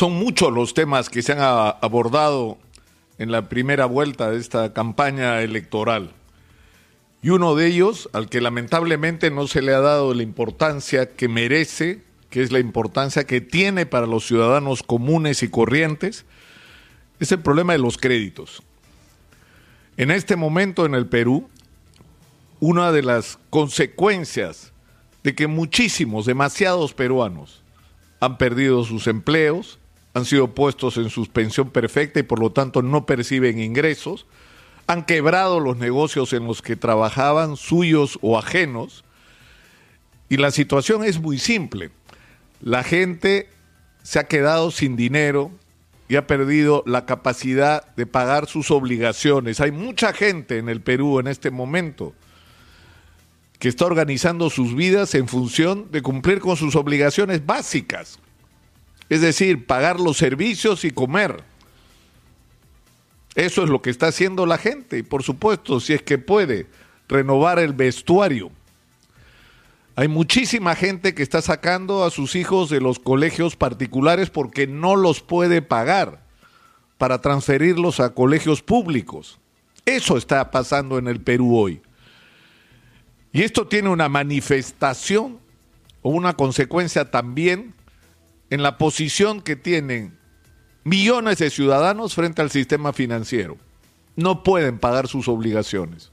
son muchos los temas que se han abordado en la primera vuelta de esta campaña electoral. Y uno de ellos, al que lamentablemente no se le ha dado la importancia que merece, que es la importancia que tiene para los ciudadanos comunes y corrientes, es el problema de los créditos. En este momento en el Perú, una de las consecuencias de que muchísimos, demasiados peruanos han perdido sus empleos, han sido puestos en suspensión perfecta y por lo tanto no perciben ingresos, han quebrado los negocios en los que trabajaban, suyos o ajenos, y la situación es muy simple. La gente se ha quedado sin dinero y ha perdido la capacidad de pagar sus obligaciones. Hay mucha gente en el Perú en este momento que está organizando sus vidas en función de cumplir con sus obligaciones básicas es decir, pagar los servicios y comer. Eso es lo que está haciendo la gente y por supuesto, si es que puede, renovar el vestuario. Hay muchísima gente que está sacando a sus hijos de los colegios particulares porque no los puede pagar para transferirlos a colegios públicos. Eso está pasando en el Perú hoy. Y esto tiene una manifestación o una consecuencia también en la posición que tienen millones de ciudadanos frente al sistema financiero. No pueden pagar sus obligaciones.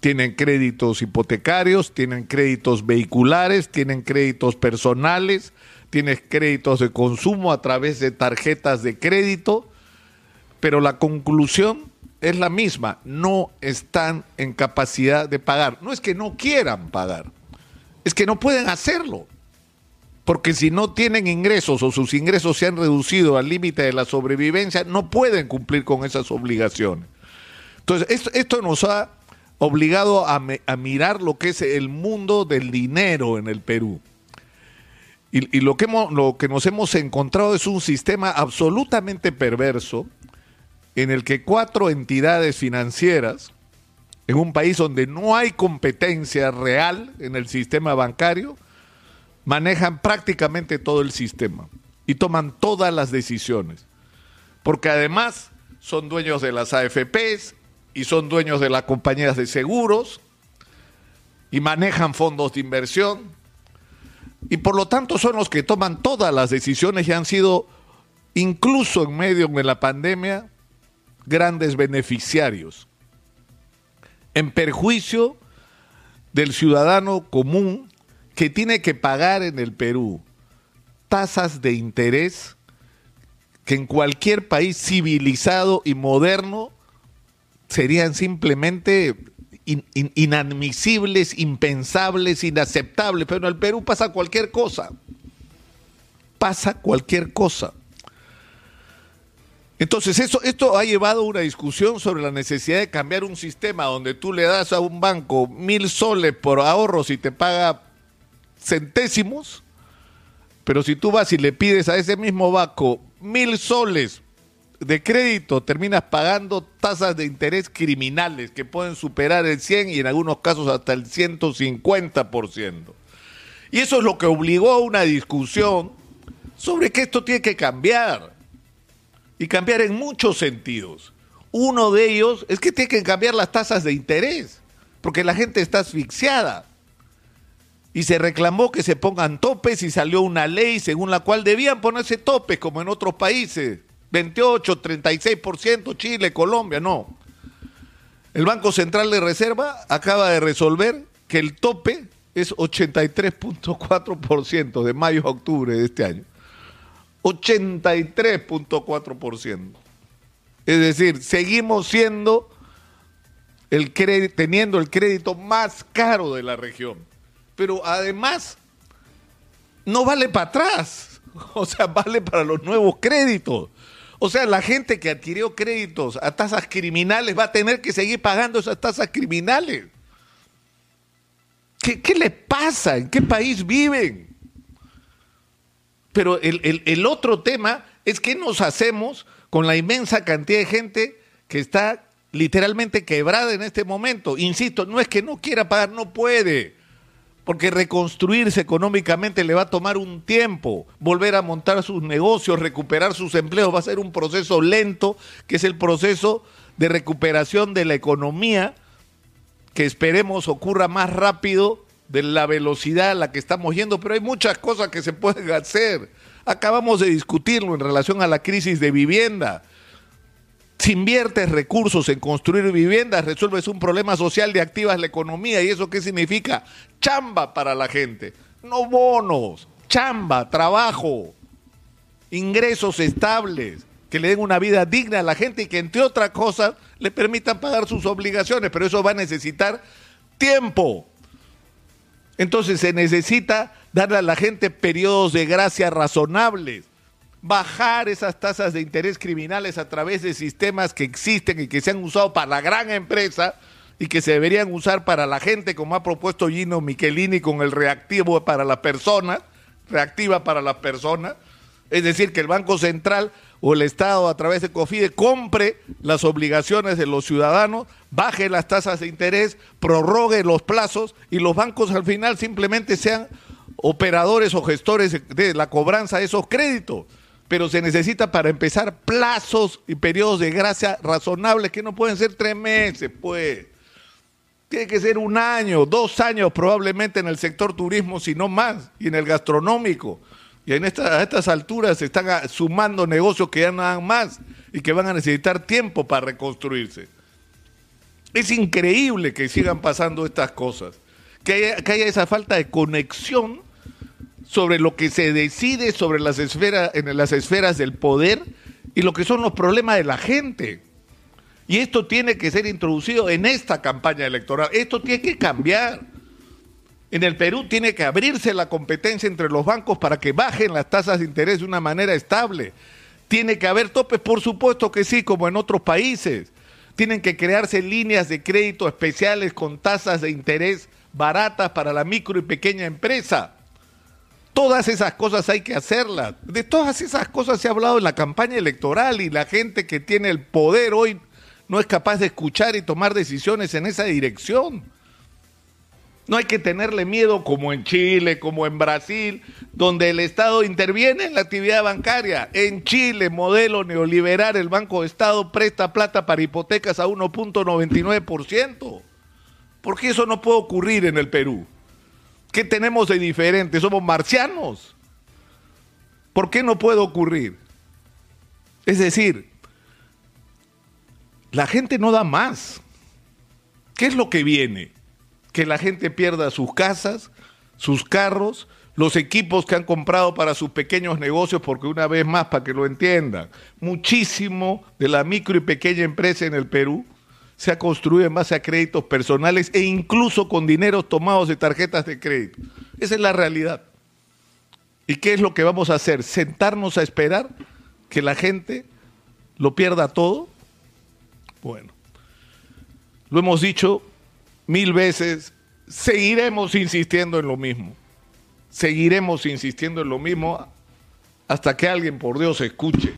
Tienen créditos hipotecarios, tienen créditos vehiculares, tienen créditos personales, tienen créditos de consumo a través de tarjetas de crédito, pero la conclusión es la misma, no están en capacidad de pagar. No es que no quieran pagar, es que no pueden hacerlo porque si no tienen ingresos o sus ingresos se han reducido al límite de la sobrevivencia, no pueden cumplir con esas obligaciones. Entonces, esto, nos ha obligado a, mirar lo que es el mundo del dinero en el Perú. Y, lo, que lo que nos hemos encontrado es un sistema absolutamente perverso en el que cuatro entidades financieras, en un país donde no hay competencia real en el sistema bancario, manejan prácticamente todo el sistema y toman todas las decisiones. Porque además son dueños de las AFPs y son dueños de las compañías de seguros y manejan fondos de inversión y por lo tanto son los que toman todas las decisiones y han sido incluso en medio de la pandemia grandes beneficiarios en perjuicio del ciudadano común que tiene que pagar en el Perú tasas de interés que en cualquier país civilizado y moderno serían simplemente inadmisibles, impensables, inaceptables, pero en el Perú pasa cualquier cosa. Pasa cualquier cosa. Entonces, eso, esto ha llevado a una discusión sobre la necesidad de cambiar un sistema donde tú le das a un banco mil soles por ahorros y te paga centésimos, pero si tú vas y le pides a ese mismo banco mil soles de crédito, terminas pagando tasas de interés criminales que pueden superar el 100 y en algunos casos hasta el 150%. Y eso es lo que obligó a una discusión sobre que esto tiene que cambiar. Y cambiar en muchos sentidos. Uno de ellos es que tiene que cambiar las tasas de interés, porque la gente está asfixiada y se reclamó que se pongan topes y salió una ley según la cual debían ponerse topes como en otros países. 28, 36%, Chile, Colombia, no. El Banco Central de Reserva acaba de resolver que el tope es 83.4% de mayo a octubre de este año. 83.4%. Es decir, seguimos siendo el teniendo el crédito más caro de la región pero además no vale para atrás, o sea, vale para los nuevos créditos. O sea, la gente que adquirió créditos a tasas criminales va a tener que seguir pagando esas tasas criminales. ¿Qué, qué les pasa? ¿En qué país viven? Pero el, el otro tema es qué nos hacemos con la inmensa cantidad de gente que está literalmente quebrada en este momento. Insisto, no es que no quiera pagar, no puede porque reconstruirse económicamente le va a tomar un tiempo, volver a montar sus negocios, recuperar sus empleos, va a ser un proceso lento, que es el proceso de recuperación de la economía, que esperemos ocurra más rápido de la velocidad a la que estamos yendo, pero hay muchas cosas que se pueden hacer. Acabamos de discutirlo en relación a la crisis de vivienda. Si inviertes recursos en construir viviendas, resuelves un problema social de activas la economía. ¿Y eso qué significa? Chamba para la gente. No bonos, chamba, trabajo, ingresos estables, que le den una vida digna a la gente y que entre otras cosas le permitan pagar sus obligaciones. Pero eso va a necesitar tiempo. Entonces se necesita darle a la gente periodos de gracia razonables bajar esas tasas de interés criminales a través de sistemas que existen y que se han usado para la gran empresa y que se deberían usar para la gente, como ha propuesto Gino Michelini con el reactivo para las personas, reactiva para las personas, es decir, que el Banco Central o el Estado a través de COFIDE compre las obligaciones de los ciudadanos, baje las tasas de interés, prorrogue los plazos y los bancos al final simplemente sean operadores o gestores de la cobranza de esos créditos pero se necesita para empezar plazos y periodos de gracia razonables que no pueden ser tres meses, pues. Tiene que ser un año, dos años probablemente en el sector turismo, si no más, y en el gastronómico. Y en a estas alturas se están sumando negocios que ya no dan más y que van a necesitar tiempo para reconstruirse. Es increíble que sigan pasando estas cosas, que haya, que haya esa falta de conexión sobre lo que se decide sobre las esferas, en las esferas del poder y lo que son los problemas de la gente. Y esto tiene que ser introducido en esta campaña electoral. Esto tiene que cambiar. En el Perú tiene que abrirse la competencia entre los bancos para que bajen las tasas de interés de una manera estable. Tiene que haber topes, por supuesto que sí, como en otros países. Tienen que crearse líneas de crédito especiales con tasas de interés baratas para la micro y pequeña empresa. Todas esas cosas hay que hacerlas. De todas esas cosas se ha hablado en la campaña electoral y la gente que tiene el poder hoy no es capaz de escuchar y tomar decisiones en esa dirección. No hay que tenerle miedo como en Chile, como en Brasil, donde el Estado interviene en la actividad bancaria. En Chile, modelo neoliberal, el Banco de Estado presta plata para hipotecas a 1.99%. ¿Por qué eso no puede ocurrir en el Perú? ¿Qué tenemos de diferente? Somos marcianos. ¿Por qué no puede ocurrir? Es decir, la gente no da más. ¿Qué es lo que viene? Que la gente pierda sus casas, sus carros, los equipos que han comprado para sus pequeños negocios, porque una vez más, para que lo entiendan, muchísimo de la micro y pequeña empresa en el Perú se ha construido en base a créditos personales e incluso con dineros tomados de tarjetas de crédito. Esa es la realidad. ¿Y qué es lo que vamos a hacer? ¿Sentarnos a esperar que la gente lo pierda todo? Bueno, lo hemos dicho mil veces, seguiremos insistiendo en lo mismo. Seguiremos insistiendo en lo mismo hasta que alguien, por Dios, escuche.